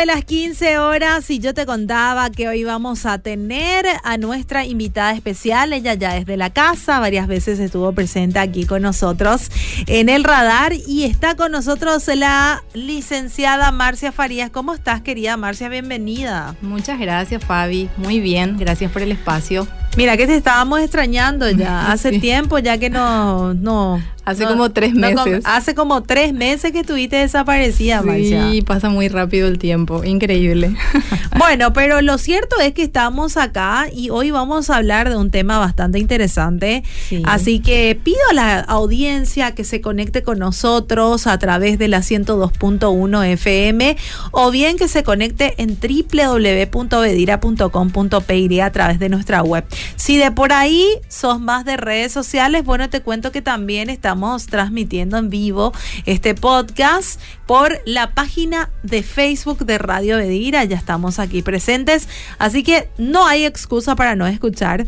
De las 15 horas y yo te contaba que hoy vamos a tener a nuestra invitada especial. Ella ya es de la casa, varias veces estuvo presente aquí con nosotros en el radar y está con nosotros la licenciada Marcia Farías. ¿Cómo estás, querida Marcia? Bienvenida. Muchas gracias, Fabi. Muy bien, gracias por el espacio. Mira que te estábamos extrañando ya. Hace tiempo ya que no, no Hace como tres meses. hace como tres meses que estuviste desaparecida, Marcia. Sí, pasa muy rápido el tiempo, increíble. bueno, pero lo cierto es que estamos acá y hoy vamos a hablar de un tema bastante interesante. Así que pido a la audiencia que se conecte con nosotros a través de la 102.1 FM o bien que se conecte en www.bedira.com.py a través de nuestra web. Si de por ahí sos más de redes sociales, bueno, te cuento que también estamos transmitiendo en vivo este podcast por la página de Facebook de Radio Bedira. Ya estamos aquí presentes, así que no hay excusa para no escuchar.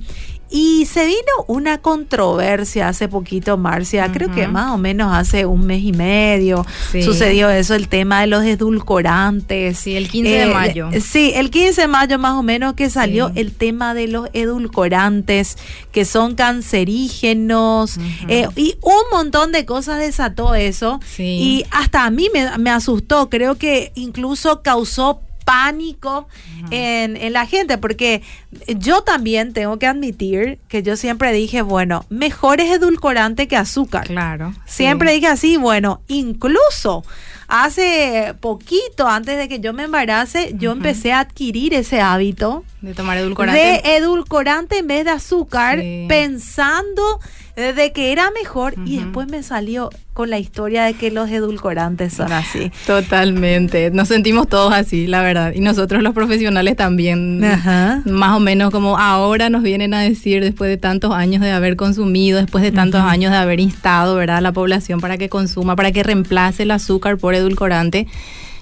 Y se vino una controversia hace poquito, Marcia, creo que más o menos hace un mes y medio sucedió eso, el tema de los edulcorantes. Sí, el 15 de eh, mayo. Sí, el 15 de mayo más o menos que salió el tema de los edulcorantes que son cancerígenos eh, y un montón de cosas desató eso. Y hasta a mí me, me asustó, creo que incluso causó pánico en, la gente, porque yo también tengo que admitir que yo siempre dije, bueno, mejor es edulcorante que azúcar. Claro. Siempre dije así, bueno, incluso hace poquito, antes de que yo me embarace, yo empecé a adquirir ese hábito. De tomar edulcorante. De edulcorante en vez de azúcar, pensando de que era mejor y después me salió con la historia de que los edulcorantes son así. Totalmente, nos sentimos todos así, la verdad. Y nosotros los profesionales también, más o menos como ahora nos vienen a decir, después de tantos años de haber consumido, después de tantos años de haber instado ¿verdad? a la población para que consuma, para que reemplace el azúcar por edulcorante.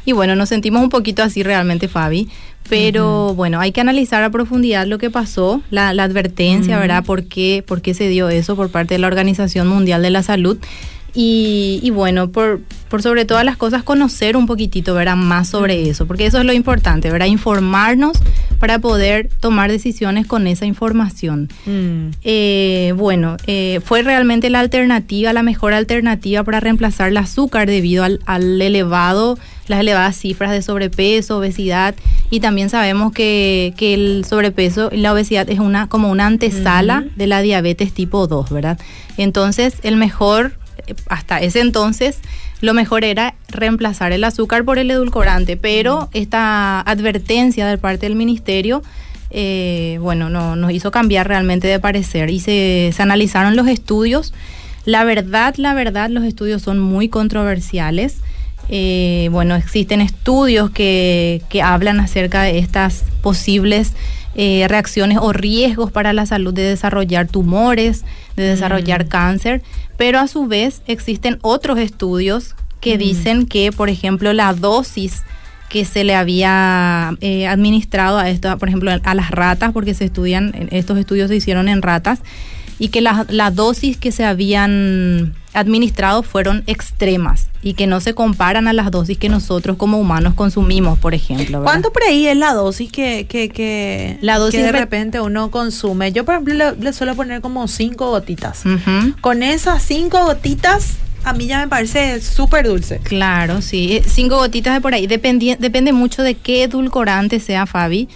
Y bueno, nos sentimos un poquito así realmente, Fabi. Pero bueno, hay que analizar a profundidad lo que pasó, la, advertencia, ¿verdad? ¿Por qué, ¿Por qué se dio eso por parte de la Organización Mundial de la Salud? Y, bueno, por, por, sobre todas las cosas, conocer un poquitito, ¿verdad? Más sobre eso, porque eso es lo importante, ¿verdad? Informarnos para poder tomar decisiones con esa información. Mm. Eh, bueno, eh, fue realmente la alternativa, la mejor alternativa para reemplazar el azúcar debido al, elevado, las elevadas cifras de sobrepeso, obesidad, y también sabemos que, que el sobrepeso y la obesidad es una como una antesala de la diabetes tipo 2, ¿verdad? Entonces, el mejor hasta ese entonces lo mejor era reemplazar el azúcar por el edulcorante, pero esta advertencia de parte del ministerio, eh, bueno, no, nos hizo cambiar realmente de parecer y se, analizaron los estudios. La verdad, la verdad, los estudios son muy controversiales. Eh, bueno, existen estudios que, que, hablan acerca de estas posibles eh, reacciones o riesgos para la salud de desarrollar tumores, de desarrollar mm. cáncer, pero a su vez existen otros estudios que mm. dicen que, por ejemplo, la dosis que se le había eh, administrado a esto, por ejemplo, a las ratas, porque se estudian, estos estudios se hicieron en ratas, y que la, dosis que se habían administrado fueron extremas y que no se comparan a las dosis que nosotros como humanos consumimos, por ejemplo. ¿Cuánto por ahí es la dosis que, que, la dosis de repente uno consume? Yo, por ejemplo, le, suelo poner como cinco gotitas. Con esas cinco gotitas a mí ya me parece súper dulce. Claro, sí. Eh, cinco gotitas de por ahí. depende mucho de qué edulcorante sea, Fabi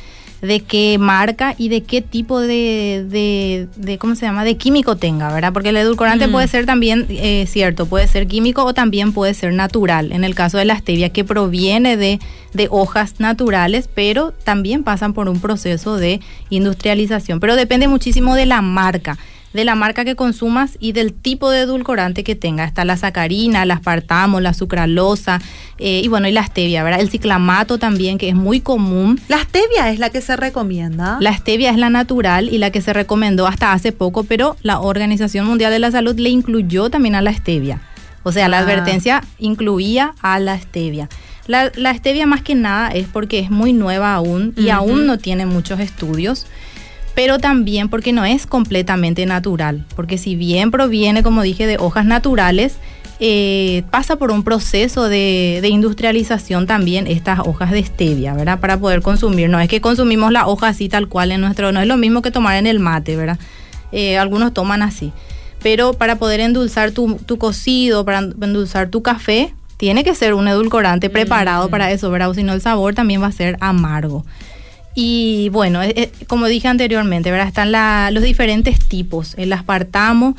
de qué marca y de qué tipo de, de, ¿cómo se llama?, de químico tenga, ¿verdad? Porque el edulcorante puede mm. ser también, eh, cierto, puede ser químico o también puede ser natural. En el caso de la stevia, que proviene de, de hojas naturales, pero también pasan por un proceso de industrialización. Pero depende muchísimo de la marca de la marca que consumas y del tipo de edulcorante que tenga. Está la sacarina, la aspartamo, la sucralosa eh, y bueno, y la stevia, ¿verdad? El ciclamato también, que es muy común. ¿La stevia es la que se recomienda? La stevia es la natural y la que se recomendó hasta hace poco, pero la Organización Mundial de la Salud le incluyó también a la stevia. O sea, la ah. advertencia incluía a la stevia. La, la, stevia más que nada es porque es muy nueva aún y aún no tiene muchos estudios pero también porque no es completamente natural, porque si bien proviene, como dije, de hojas naturales, eh, pasa por un proceso de, industrialización también estas hojas de stevia, ¿verdad? Para poder consumir. No es que consumimos la hoja así tal cual en nuestro, no es lo mismo que tomar en el mate, ¿verdad? Eh, algunos toman así. Pero para poder endulzar tu, cocido, para endulzar tu café, tiene que ser un edulcorante preparado para eso, ¿verdad? O si no el sabor también va a ser amargo. Y bueno, eh, como dije anteriormente, ¿verdad? Están los diferentes tipos. El aspartamo,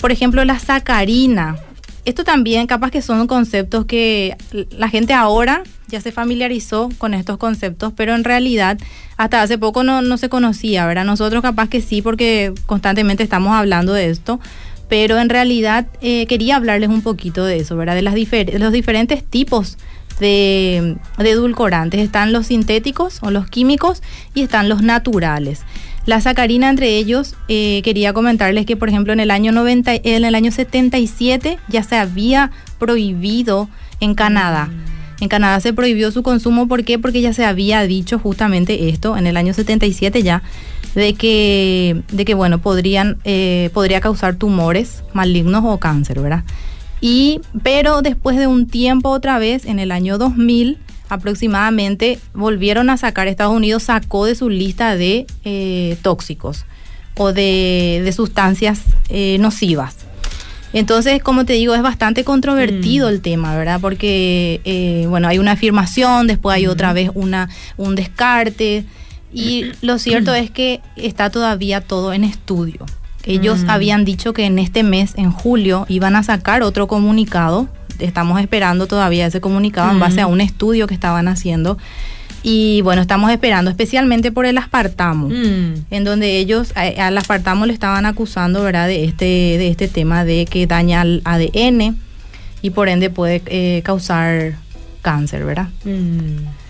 por ejemplo, la sacarina esto también capaz que son conceptos que la gente ahora ya se familiarizó con estos conceptos, pero en realidad hasta hace poco no, se conocía, ¿verdad? Nosotros capaz que sí, porque constantemente estamos hablando de esto, pero en realidad eh, quería hablarles un poquito de eso, ¿verdad? De, las los diferentes tipos de, de edulcorantes. Están los sintéticos o los químicos y están los naturales. La sacarina entre ellos, eh, quería comentarles que por ejemplo en el año 90, en el año 77 ya se había prohibido en Canadá. En Canadá se prohibió su consumo, ¿por qué? Porque ya se había dicho justamente esto en el año 77 ya, de que, de que bueno, podrían, eh, podría causar tumores malignos o cáncer, ¿verdad? Y, pero después de un tiempo otra vez, en el año 2000, aproximadamente volvieron a sacar, Estados Unidos sacó de su lista de eh, tóxicos o de, sustancias eh, nocivas. Entonces, como te digo, es bastante controvertido mm. el tema, ¿verdad? Porque, eh, bueno, hay una afirmación, después hay otra vez una, un descarte, y lo cierto es que está todavía todo en estudio. Ellos mm. habían dicho que en este mes, en julio, iban a sacar otro comunicado estamos esperando todavía ese comunicado en base a un estudio que estaban haciendo. Y bueno, estamos esperando, especialmente por el aspartamo, mm. en donde ellos al aspartamo le estaban acusando, ¿verdad?, de este, de este tema de que daña al ADN y por ende puede eh, causar cáncer, ¿verdad? Mm.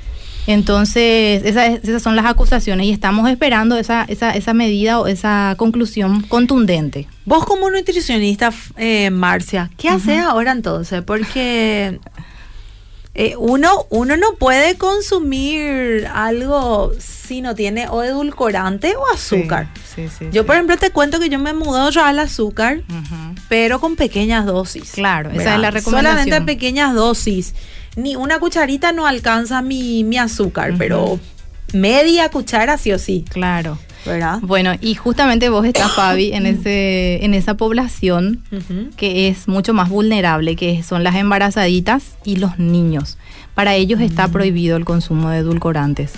Entonces, esas, son las acusaciones y estamos esperando esa, esa, esa medida o esa conclusión contundente. Vos como nutricionista, eh, Marcia, ¿qué haces ahora entonces? Porque eh, uno, uno no puede consumir algo si no tiene o edulcorante o azúcar. yo, por ejemplo, te cuento que yo me he mudado ya al azúcar, pero con pequeñas dosis. Claro, esa es la recomendación. Solamente pequeñas dosis ni una cucharita no alcanza mi, mi azúcar, pero media cuchara sí o sí. Claro. ¿verdad? Bueno, y justamente vos estás, Fabi, en, ese, en esa población que es mucho más vulnerable, que son las embarazaditas y los niños. Para ellos está prohibido el consumo de edulcorantes.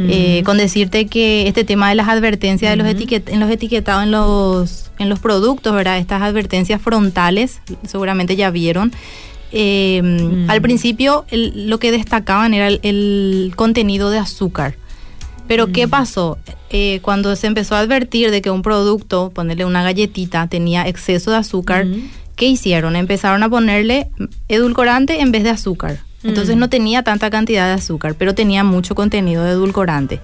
Eh, con decirte que este tema de las advertencias de los, en los etiquetados en los, en los productos, ¿verdad? Estas advertencias frontales, seguramente ya vieron, eh, mm. Al principio lo que destacaban era el, contenido de azúcar. Pero ¿qué mm. pasó? Eh, cuando se empezó a advertir de que un producto, ponerle una galletita, tenía exceso de azúcar, mm. ¿qué hicieron? Empezaron a ponerle edulcorante en vez de azúcar. Entonces no tenía tanta cantidad de azúcar, pero tenía mucho contenido de edulcorante.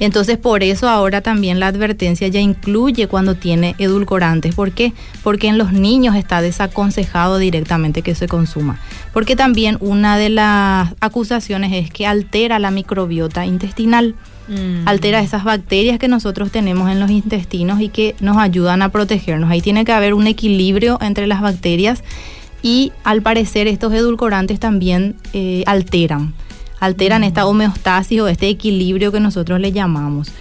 Entonces, por eso ahora también la advertencia ya incluye cuando tiene edulcorantes. ¿Por qué? Porque en los niños está desaconsejado directamente que se consuma. Porque también una de las acusaciones es que altera la microbiota intestinal. Mm. Altera esas bacterias que nosotros tenemos en los intestinos y que nos ayudan a protegernos. Ahí tiene que haber un equilibrio entre las bacterias y al parecer estos edulcorantes también eh, alteran alteran esta homeostasis o este equilibrio que nosotros le llamamos.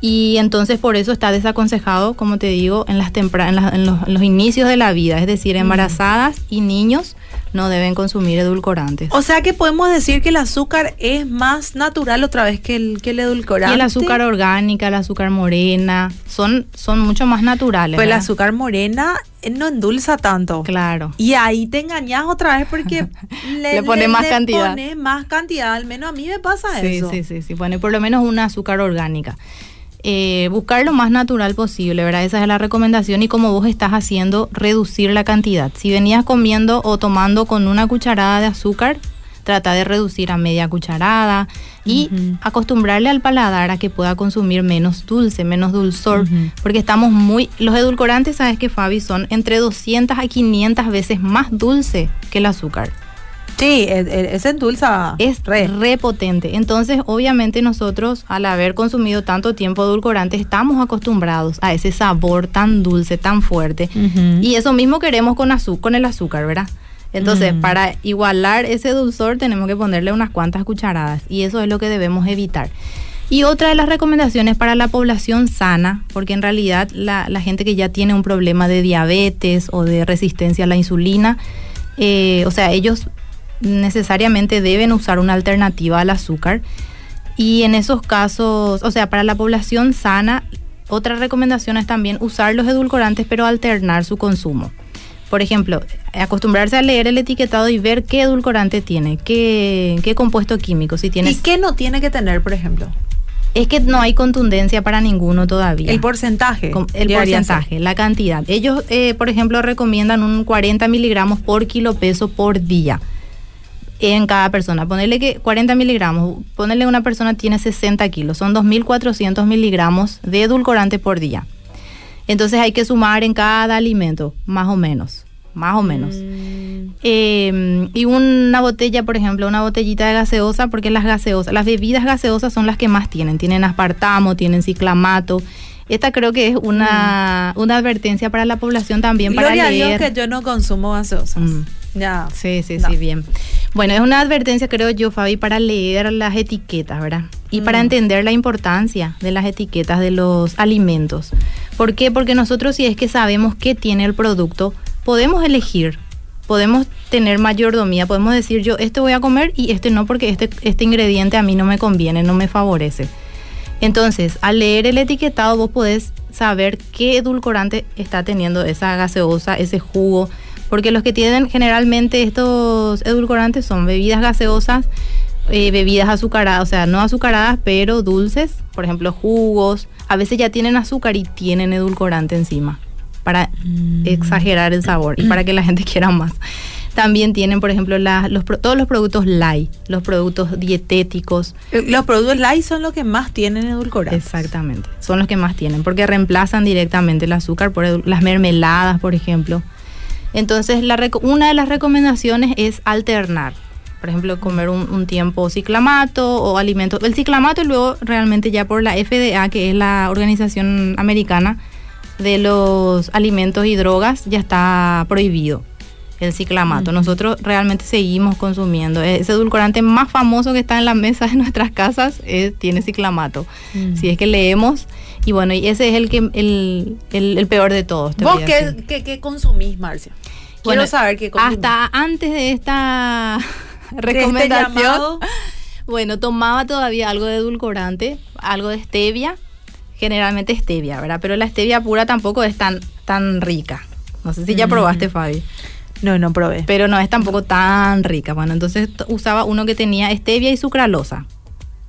Y entonces por eso está desaconsejado, como te digo, en, las en, los, inicios de la vida, es decir, embarazadas y niños no deben consumir edulcorantes. O sea que podemos decir que el azúcar es más natural otra vez que el, que el edulcorante. Y el azúcar orgánica, el azúcar morena, son, son mucho más naturales. Pues el azúcar morena no endulza tanto. Claro. Y ahí te engañas otra vez porque le, pone más cantidad. Pone más cantidad, al menos a mí me pasa eso. Sí, sí, sí, pone por lo menos una azúcar orgánica. Eh, buscar lo más natural posible, ¿verdad? Esa es la recomendación y como vos estás haciendo, reducir la cantidad. Si venías comiendo o tomando con una cucharada de azúcar, trata de reducir a media cucharada y acostumbrarle al paladar a que pueda consumir menos dulce, menos dulzor, porque estamos muy... Los edulcorantes, ¿sabes que Fabi? Son entre 200 a 500 veces más dulce que el azúcar. Sí, es, endulza. Es re. potente. Entonces, obviamente nosotros, al haber consumido tanto tiempo edulcorante, estamos acostumbrados a ese sabor tan dulce, tan fuerte. Y eso mismo queremos con, azúcar, con el azúcar, ¿verdad? Entonces, mm. para igualar ese dulzor tenemos que ponerle unas cuantas cucharadas y eso es lo que debemos evitar. Y otra de las recomendaciones para la población sana, porque en realidad la, gente que ya tiene un problema de diabetes o de resistencia a la insulina, eh, o sea, ellos necesariamente deben usar una alternativa al azúcar. Y en esos casos, o sea, para la población sana, otra recomendación es también usar los edulcorantes, pero alternar su consumo. Por ejemplo, acostumbrarse a leer el etiquetado y ver qué edulcorante tiene, qué, qué compuesto químico, si tiene. ¿Y qué no tiene que tener, por ejemplo? Es que no hay contundencia para ninguno todavía. El porcentaje. el porcentaje, la cantidad. Ellos, eh, por ejemplo, recomiendan un 40 miligramos por kilo peso por día en cada persona. Ponerle que 40 miligramos, ponerle una persona tiene 60 kilos, son 2.400 miligramos de edulcorante por día. Entonces hay que sumar en cada alimento, más o menos, más o menos. Mm. Em, y una botella, por ejemplo, una botellita de gaseosa, porque las gaseosas, las bebidas gaseosas son las que más tienen, tienen aspartamo, tienen ciclamato. Esta creo que es una, mm. una advertencia para la población también para leer. que yo no consumo gaseosas. Mm. Ya. Sí, sí, sí, bien. Bueno, es una advertencia, creo yo, Fabi, para leer las etiquetas, ¿verdad? Y para entender la importancia de las etiquetas de los alimentos. ¿Por qué? Porque nosotros si es que sabemos qué tiene el producto, podemos elegir, podemos tener mayordomía, podemos decir yo este voy a comer y este no porque este, este ingrediente a mí no me conviene, no me favorece. Entonces, al leer el etiquetado vos podés saber qué edulcorante está teniendo esa gaseosa, ese jugo, porque los que tienen generalmente estos edulcorantes son bebidas gaseosas, eh, bebidas azucaradas, o sea, no azucaradas, pero dulces, por ejemplo, jugos, a veces ya tienen azúcar y tienen edulcorante encima, para mm. exagerar el sabor y para que la gente quiera más. También tienen, por ejemplo, los, todos los productos light, los productos dietéticos. Eh, los productos light son los que más tienen edulcorante. Exactamente, son los que más tienen, porque reemplazan directamente el azúcar por las mermeladas, por ejemplo. Entonces, una de las recomendaciones es alternar. Por ejemplo, comer un, tiempo ciclamato o alimentos. El ciclamato luego realmente ya por la FDA, que es la organización americana de los alimentos y drogas, ya está prohibido el ciclamato. Nosotros realmente seguimos consumiendo. Ese edulcorante más famoso que está en la mesa de nuestras casas tiene ciclamato. Si es que leemos y bueno, y ese es el que el, peor de todos. ¿Vos qué, consumís, Marcia? Quiero saber qué consumís. Hasta antes de esta recomendación, bueno, tomaba todavía algo de edulcorante, algo de stevia, generalmente stevia, ¿verdad? Pero la stevia pura tampoco es tan, tan rica. No sé si ya probaste, Fabi. No, no probé. Pero no es tampoco tan rica. Bueno, entonces usaba uno que tenía stevia y sucralosa.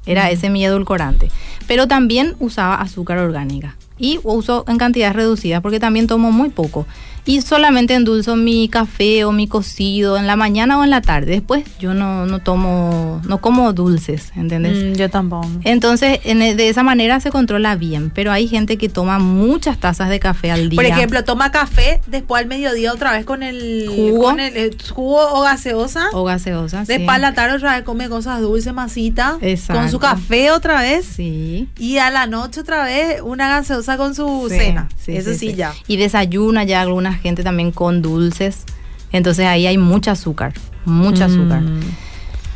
Era ese mi edulcorante. Pero también usaba azúcar orgánica. Y uso en cantidades reducidas porque también tomo muy poco y solamente endulzo mi café o mi cocido en la mañana o en la tarde. Después yo no, no tomo, no como dulces, ¿entendés? Mm, yo tampoco. Entonces, e, de esa manera se controla bien, pero hay gente que toma muchas tazas de café al día. Por ejemplo, toma café después al mediodía otra vez con el jugo, con el, jugo o gaseosa. O gaseosa, Después a la tarde otra vez come cosas dulces, masita. Exacto. Con su café otra vez. Sí. Y a la noche otra vez una gaseosa con su cena. Sí, Eso sí, ya. Y desayuna ya algunas gente también con dulces. Entonces ahí hay mucho azúcar, mucha mm. azúcar.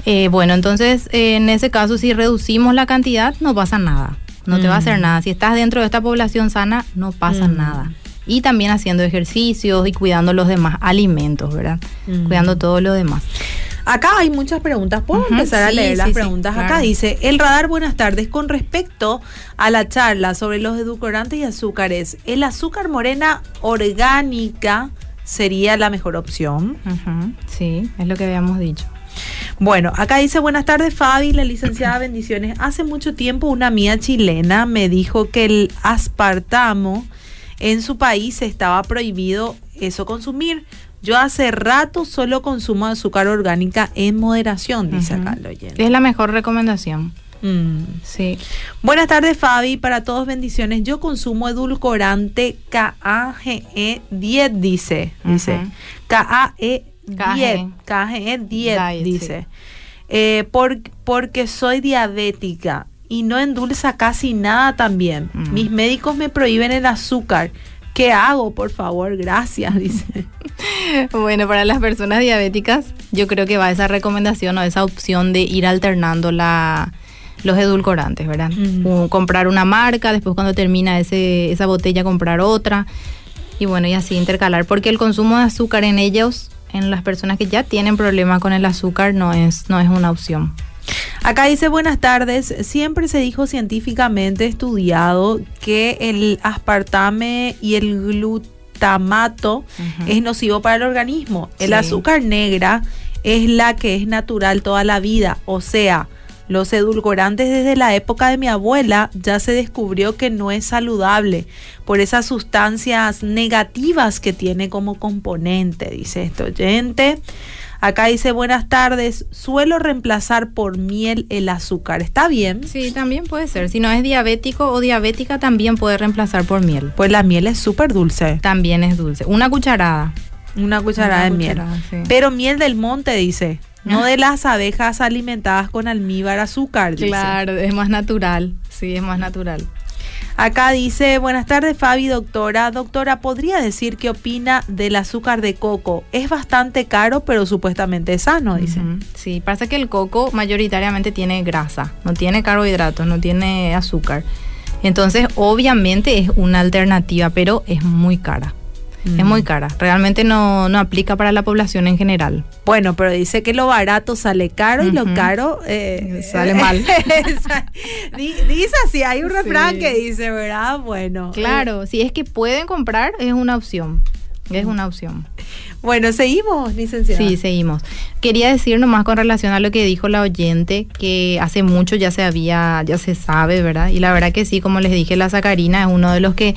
Eh, bueno, entonces en ese caso si reducimos la cantidad no pasa nada, no te va a hacer mm. nada. Si estás dentro de esta población sana no pasa mm. nada. Y también haciendo ejercicios y cuidando los demás alimentos, ¿verdad? Cuidando todo lo demás. Acá hay muchas preguntas. ¿Puedo empezar a leer las preguntas? Acá dice, el radar, buenas tardes. Con respecto a la charla sobre los edulcorantes y azúcares, ¿el azúcar morena orgánica sería la mejor opción? Sí, es lo que habíamos dicho. Bueno, acá dice buenas tardes Fabi, la licenciada Bendiciones. Hace mucho tiempo una mía chilena me dijo que el aspartamo en su país estaba prohibido eso consumir. Yo hace rato solo consumo azúcar orgánica en moderación, dice acá el oyente. Es la mejor recomendación. Mm. Sí. Buenas tardes, Fabi. Para todos, bendiciones. Yo consumo edulcorante KAGE 10, dice. Dice. KAE 10. KAGE 10, dice. Eh, porque soy diabética y no endulza casi nada también. Mis médicos me prohíben el azúcar. ¿Qué hago, por favor? Gracias, dice. bueno, para las personas diabéticas, yo creo que va esa recomendación o esa opción de ir alternando la, los edulcorantes, ¿verdad? comprar una marca, después cuando termina ese, esa botella comprar otra y bueno, y así intercalar, porque el consumo de azúcar en ellos, en las personas que ya tienen problemas con el azúcar, no es, no es una opción. Acá dice buenas tardes, siempre se dijo científicamente estudiado que el aspartame y el glutamato es nocivo para el organismo. El azúcar negra es la que es natural toda la vida, o sea, los edulcorantes desde la época de mi abuela ya se descubrió que no es saludable por esas sustancias negativas que tiene como componente, dice este oyente. Acá dice buenas tardes, suelo reemplazar por miel el azúcar. ¿Está bien? Sí, también puede ser. Si no es diabético o diabética, también puede reemplazar por miel. Pues la miel es súper dulce. También es dulce. Una cucharada. Una cucharada de miel. Pero miel del monte, dice. No de las abejas alimentadas con almíbar azúcar. Claro, es más natural. Sí, es más natural. Acá dice, buenas tardes Fabi, doctora. Doctora, ¿podría decir qué opina del azúcar de coco? Es bastante caro, pero supuestamente es sano, dice. Sí, pasa que el coco mayoritariamente tiene grasa, no tiene carbohidratos, no tiene azúcar. Entonces, obviamente es una alternativa, pero es muy cara. Es muy mm. cara. Realmente no, no, aplica para la población en general. Bueno, pero dice que lo barato sale caro y lo caro eh, sale mal. dice así, hay un refrán que dice, ¿verdad? Bueno. Claro, si es que pueden comprar, es una opción. Es una opción. Bueno, seguimos, licenciada. Sí, seguimos. Quería decir nomás con relación a lo que dijo la oyente, que hace mucho ya se había, ya se sabe, ¿verdad? Y la verdad que sí, como les dije, la sacarina es uno de los que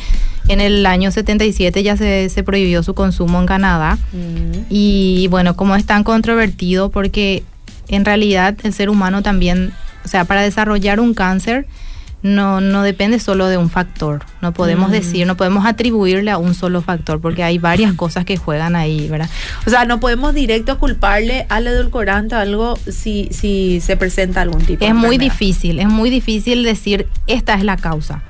en el año 77 ya se, se prohibió su consumo en Canadá. Mm. Y bueno, como es tan controvertido, porque en realidad el ser humano también, o sea, para desarrollar un cáncer, no, no depende solo de un factor. No podemos mm. decir, no podemos atribuirle a un solo factor, porque hay varias cosas que juegan ahí, ¿verdad? O sea, no podemos directo culparle al edulcorante algo si, si se presenta algún tipo es muy difícil, es muy difícil decir esta es la causa.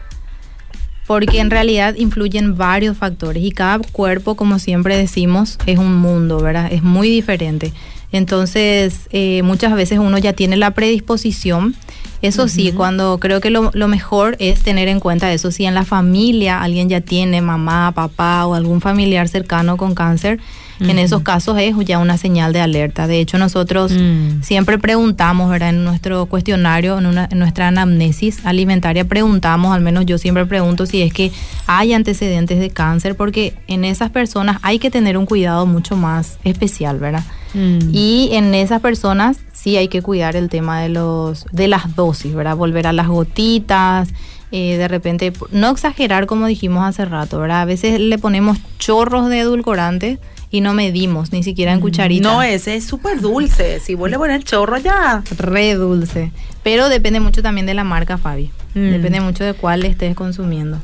Porque en realidad influyen varios factores y cada cuerpo, como siempre decimos, es un mundo, ¿verdad? Es muy diferente. Entonces, eh, muchas veces uno ya tiene la predisposición eso sí, cuando creo que lo, mejor es tener en cuenta eso. Si en la familia alguien ya tiene mamá, papá o algún familiar cercano con cáncer, en esos casos es ya una señal de alerta. De hecho, nosotros mm. siempre preguntamos, ¿verdad? En nuestro cuestionario, en, una, en, nuestra anamnesis alimentaria, preguntamos, al menos yo siempre pregunto si es que hay antecedentes de cáncer, porque en esas personas hay que tener un cuidado mucho más especial, ¿verdad? Mm. Y en esas personas sí hay que cuidar el tema de los de las dosis, ¿verdad? Volver a las gotitas, eh, de repente no exagerar como dijimos hace rato, ¿verdad? A veces le ponemos chorros de edulcorante y no medimos ni siquiera en mm. cucharita. No, ese es súper dulce. Si vuelve a poner chorro ya. Re dulce. Pero depende mucho también de la marca, Fabi. Mm. Depende mucho de cuál estés consumiendo.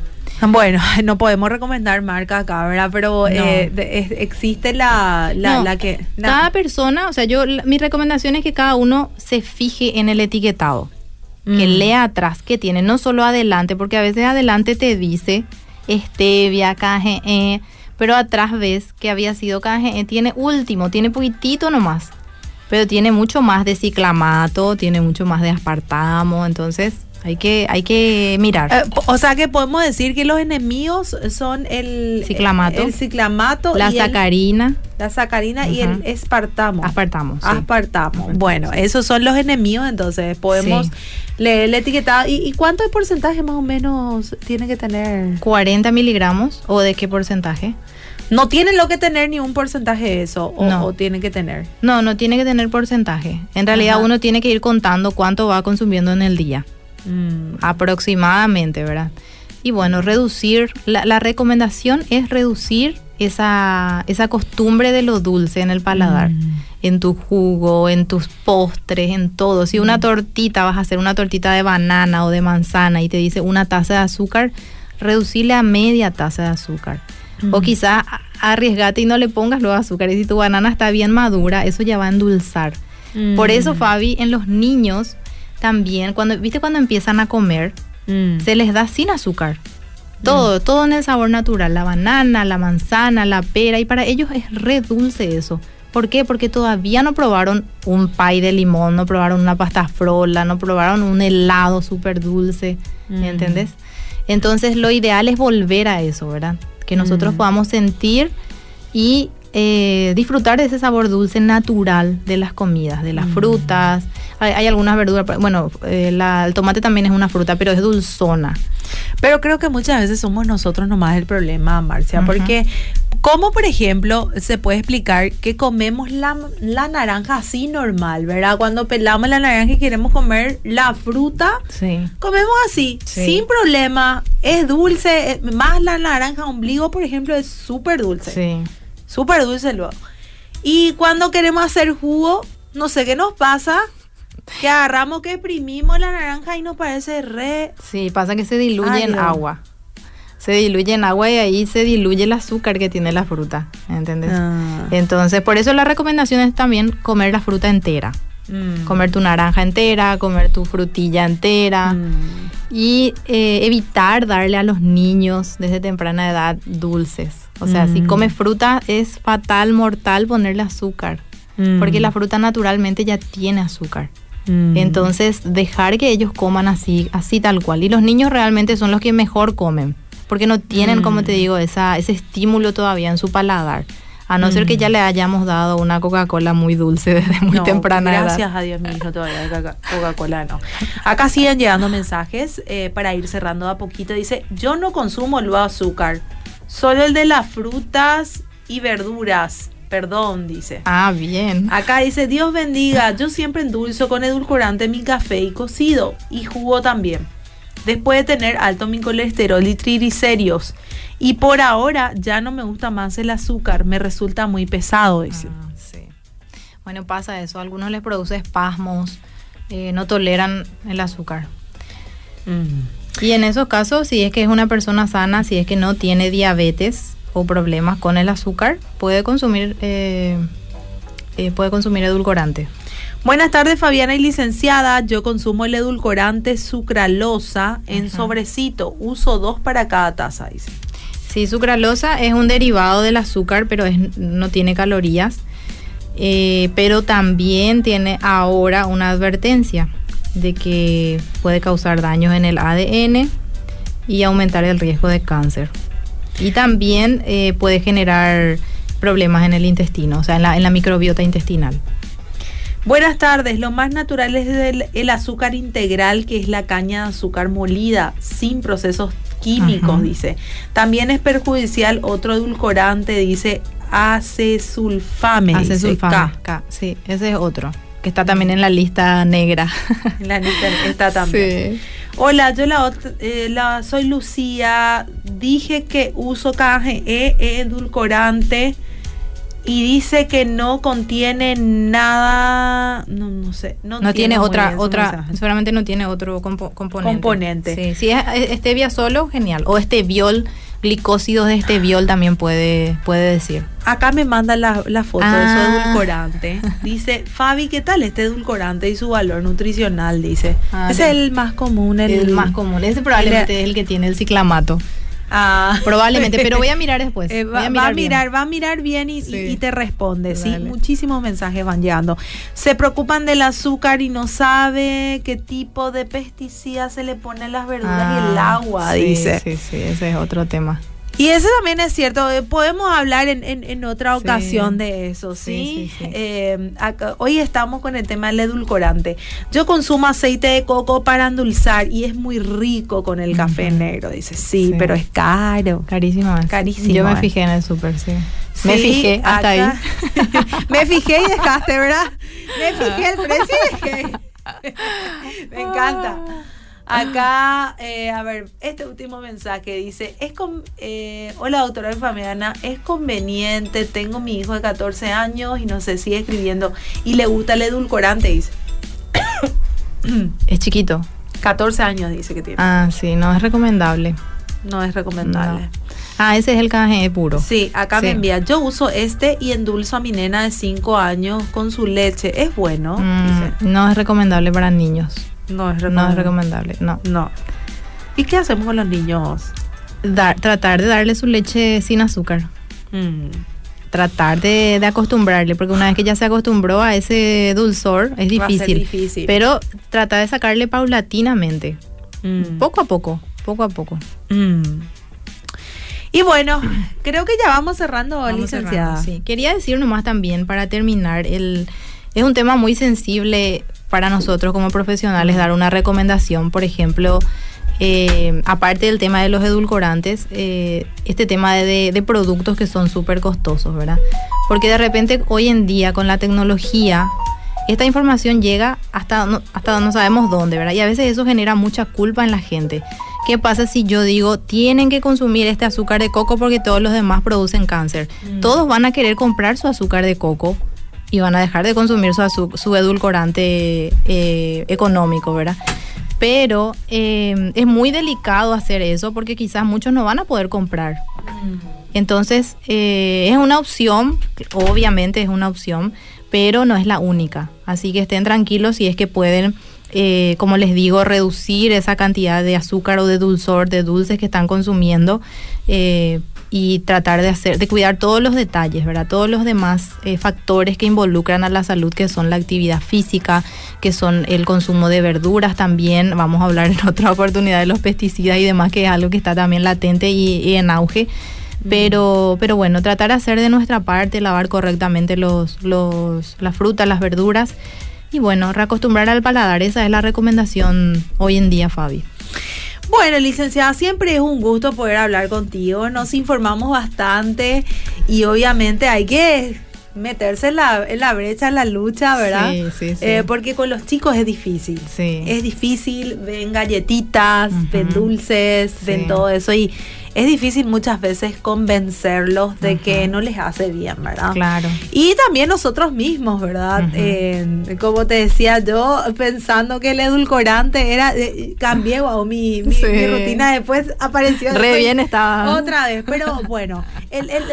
Bueno, no podemos recomendar marca acá, ¿verdad? Pero eh, existe la, la, que... Cada persona, o sea, yo mi recomendación es que cada uno se fije en el etiquetado. Que mm. lea atrás que tiene, no solo adelante, porque a veces adelante te dice stevia, KGE, pero atrás ves que había sido KGE, tiene último, tiene poquitito nomás, pero tiene mucho más de ciclamato, tiene mucho más de aspartamo, entonces hay que, hay que mirar. Eh, o sea que podemos decir que los enemigos son el ciclamato, el ciclamato la sacarina, la sacarina y el espartamo. Aspartamo. Sí. Aspartamo. Bueno, esos son los enemigos, entonces podemos leer el etiquetado. ¿Y, cuánto de porcentaje más o menos tiene que tener? 40 miligramos o de qué porcentaje? No tiene lo que tener ni un porcentaje eso, o, no. tiene que tener. No, no tiene que tener porcentaje. En realidad uno tiene que ir contando cuánto va consumiendo en el día. Mm. aproximadamente, ¿verdad? Y bueno, reducir, la, recomendación es reducir esa, esa, costumbre de lo dulce en el paladar, mm. en tu jugo, en tus postres, en todo. Si una mm. tortita, vas a hacer una tortita de banana o de manzana y te dice una taza de azúcar, reducirle a media taza de azúcar. O quizá arriesgate y no le pongas luego azúcar. Y si tu banana está bien madura, eso ya va a endulzar. Por eso, Fabi, en los niños también, cuando, ¿viste cuando empiezan a comer? Mm. Se les da sin azúcar. Todo, mm. todo en el sabor natural, la banana, la manzana, la pera, y para ellos es re dulce eso. ¿Por qué? Porque todavía no probaron un pie de limón, no probaron una pasta frola, no probaron un helado súper dulce, ¿me mm. ¿entendés? Entonces lo ideal es volver a eso, ¿verdad? Que nosotros mm. podamos sentir y eh, disfrutar de ese sabor dulce natural de las comidas, de las mm. frutas. Hay, algunas verduras, bueno, eh, el tomate también es una fruta, pero es dulzona. Pero creo que muchas veces somos nosotros nomás el problema, Marcia, porque ¿cómo, por ejemplo, se puede explicar que comemos la, naranja así normal, ¿verdad? Cuando pelamos la naranja y queremos comer la fruta, comemos así, sin problema, es dulce, eh, más la naranja ombligo, por ejemplo, es súper dulce. Sí. Súper dulce luego. Y cuando queremos hacer jugo, no sé qué nos pasa, que agarramos, que exprimimos la naranja y nos parece re... Sí, pasa que se diluye en agua. Se diluye en agua y ahí se diluye el azúcar que tiene la fruta, ¿entendés? Ah. Entonces, por eso la recomendación es también comer la fruta entera. Mm. Comer tu naranja entera, comer tu frutilla entera. Mm. Y eh, evitar darle a los niños desde temprana edad dulces. O sea, si mm. come fruta es fatal, mortal ponerle azúcar. Porque la fruta naturalmente ya tiene azúcar. Entonces, dejar que ellos coman así, así tal cual. Y los niños realmente son los que mejor comen. Porque no tienen, como te digo, esa, ese estímulo todavía en su paladar. A no ser que ya le hayamos dado una Coca-Cola muy dulce desde muy temprana edad. Gracias a Dios, mi hijo todavía Coca-Cola no. Acá siguen llegando mensajes eh, para ir cerrando a poquito. Dice, yo no consumo el azúcar, solo el de las frutas y verduras. Perdón, dice. Ah, bien. Acá dice, Dios bendiga, yo siempre endulzo con edulcorante mi café y cocido y jugo también después de tener alto mi colesterol y triglicéridos. Y por ahora ya no me gusta más el azúcar, me resulta muy pesado, dice. Ah, sí. Bueno, pasa eso, a algunos les produce espasmos, eh, no toleran el azúcar. Mm. Y en esos casos, si es que es una persona sana, si es que no tiene diabetes o problemas con el azúcar, puede consumir, eh, eh, puede consumir edulcorante. Buenas tardes, Fabiana y licenciada. Yo consumo el edulcorante sucralosa en sobrecito. Uso dos para cada taza, dice. Sí, sucralosa es un derivado del azúcar, pero no tiene calorías. Eh, pero también tiene ahora una advertencia de que puede causar daños en el ADN y aumentar el riesgo de cáncer. Y también eh, puede generar problemas en el intestino, o sea, en la microbiota intestinal. Buenas tardes, lo más natural es el, azúcar integral, que es la caña de azúcar molida, sin procesos químicos, dice. También es perjudicial otro edulcorante, dice acesulfame. Acesulfame, sí, ese es otro, que está también en la lista negra. En la lista está también. Hola, yo la, eh, la, soy Lucía, dije que uso KGE edulcorante y dice que no contiene nada, no, no sé, no, tiene otra, otra, seguramente no tiene otro componente. Componente. Sí, si es stevia solo, genial. O este viol, glicósidos de este viol también puede, puede decir. Acá me manda la, la foto de su ah. edulcorante. Dice, Fabi, ¿qué tal este edulcorante y su valor nutricional? Dice. Ah, es el más común. El, el más común. Ese probablemente es el que tiene el ciclamato. Ah. Probablemente, pero voy a mirar después. Eh, va, a mirar, va a mirar bien y, te responde. Sí, muchísimos mensajes van llegando. Se preocupan del azúcar y no sabe qué tipo de pesticida se le pone a las verduras y el ah, agua, dice. Sí, sí, ese es otro tema. Y eso también es cierto, eh, podemos hablar en, en, otra ocasión de eso, ¿sí? Eh, hoy estamos con el tema del edulcorante. Yo consumo aceite de coco para endulzar y es muy rico con el café negro, dice, sí, pero es caro. Carísimo. Carísimo. Yo me fijé en el súper, sí. Me fijé hasta ahí. me fijé y dejaste, ¿verdad? Me fijé el precio y dejé. me encanta. Acá, eh, a ver, este último mensaje dice, es con, eh, hola doctora Fabiana, es conveniente, tengo mi hijo de 14 años y no sé, sigue escribiendo y le gusta el edulcorante, dice. Es chiquito. 14 años dice que tiene. Ah, sí, no es recomendable. No es recomendable. Ah, ese es el KGE puro. Sí, acá me envía. Yo uso este y endulzo a mi nena de 5 años con su leche. Es bueno. Mm, no es recomendable para niños. No es recomendable. No es recomendable, no. No. ¿Y qué hacemos con los niños? tratar de darle su leche sin azúcar. Mm. Tratar de, acostumbrarle, porque una vez que ya se acostumbró a ese dulzor, es difícil. difícil. Pero tratar de sacarle paulatinamente. Mm. Poco a poco, poco a poco. Mm. Y bueno, creo que ya vamos cerrando, licenciada. sí. Quería decir nomás también, para terminar, el, es un tema muy sensible para nosotros como profesionales dar una recomendación, por ejemplo, eh, aparte del tema de los edulcorantes, eh, este tema de, productos que son súper costosos, ¿verdad? Porque de repente hoy en día con la tecnología, esta información llega hasta no, hasta no sabemos dónde, ¿verdad? Y a veces eso genera mucha culpa en la gente. ¿Qué pasa si yo digo, tienen que consumir este azúcar de coco porque todos los demás producen cáncer? Mm. Todos van a querer comprar su azúcar de coco y van a dejar de consumir su, su edulcorante eh, económico, ¿verdad? pero eh, es muy delicado hacer eso porque quizás muchos no van a poder comprar. Mm. Entonces, eh, es una opción, obviamente es una opción, pero no es la única. Así que estén tranquilos si es que pueden, eh, como les digo, reducir esa cantidad de azúcar o de dulzor, de dulces que están consumiendo y tratar de hacer, de cuidar todos los detalles, ¿verdad? Todos los demás eh, factores que involucran a la salud, que son la actividad física, que son el consumo de verduras también. Vamos a hablar en otra oportunidad de los pesticidas y demás, que es algo que está también latente y, en auge. Pero, pero bueno, tratar de hacer de nuestra parte, lavar correctamente los, los, las frutas, las verduras. Y bueno, reacostumbrar al paladar, esa es la recomendación hoy en día, Fabi. Bueno, licenciada, siempre es un gusto poder hablar contigo. Nos informamos bastante y obviamente hay que meterse en la, en la brecha, en la lucha, ¿verdad? Sí, sí, sí. Eh, porque con los chicos es difícil. Sí. Es difícil, ven galletitas, ven dulces, ven todo eso y es difícil muchas veces convencerlos de que no les hace bien, ¿verdad? Claro. Y también nosotros mismos, ¿verdad? Eh, como te decía yo, pensando que el edulcorante era, eh, cambié, wow, mi, mi, rutina después apareció. Re bien estaba. Otra vez, pero bueno,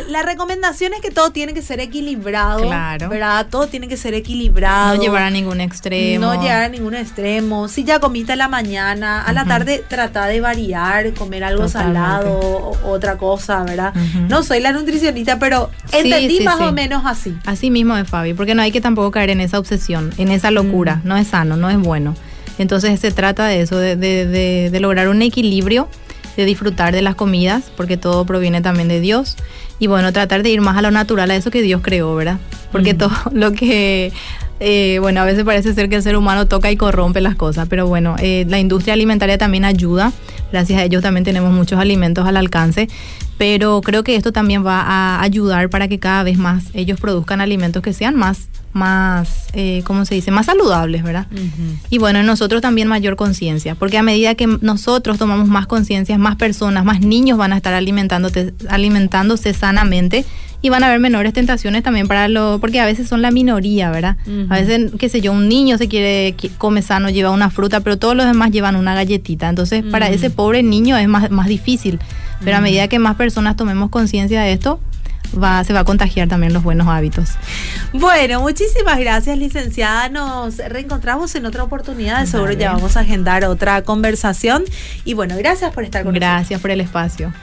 la recomendación es que todo tiene que ser equilibrado, claro. ¿verdad? Todo tiene que ser equilibrado. No llevar a ningún extremo. No llevar a ningún extremo. Si ya comiste a la mañana, a la tarde trata de variar, comer algo salado otra cosa, ¿verdad? No soy la nutricionista, pero entendí más o menos así. Así mismo es, Fabi, porque no hay que tampoco caer en esa obsesión, en esa locura. Mm. No es sano, no es bueno. Entonces se trata de eso, de, de, de, lograr un equilibrio, de disfrutar de las comidas, porque todo proviene también de Dios. Y bueno, tratar de ir más a lo natural, a eso que Dios creó, ¿verdad? Porque todo lo que eh, bueno, a veces parece ser que el ser humano toca y corrompe las cosas, pero bueno, eh, la industria alimentaria también ayuda. Gracias a ellos también tenemos muchos alimentos al alcance, pero creo que esto también va a ayudar para que cada vez más ellos produzcan alimentos que sean más, más, eh, ¿cómo se dice? Más saludables, ¿verdad? Y bueno, nosotros también mayor conciencia, porque a medida que nosotros tomamos más conciencia, más personas, más niños van a estar alimentándose sanamente y van a haber menores tentaciones también para lo, porque a veces son la minoría, ¿verdad? A veces, qué sé yo, un niño se quiere, come sano, lleva una fruta, pero todos los demás llevan una galletita. Entonces, para ese pobre niño es más, más difícil. Pero a medida que más personas tomemos conciencia de esto, Va, se va a contagiar también los buenos hábitos. Bueno, muchísimas gracias, licenciada. Nos reencontramos en otra oportunidad. Seguro ya vamos a agendar otra conversación. Y bueno, gracias por estar con nosotros. Gracias por el espacio.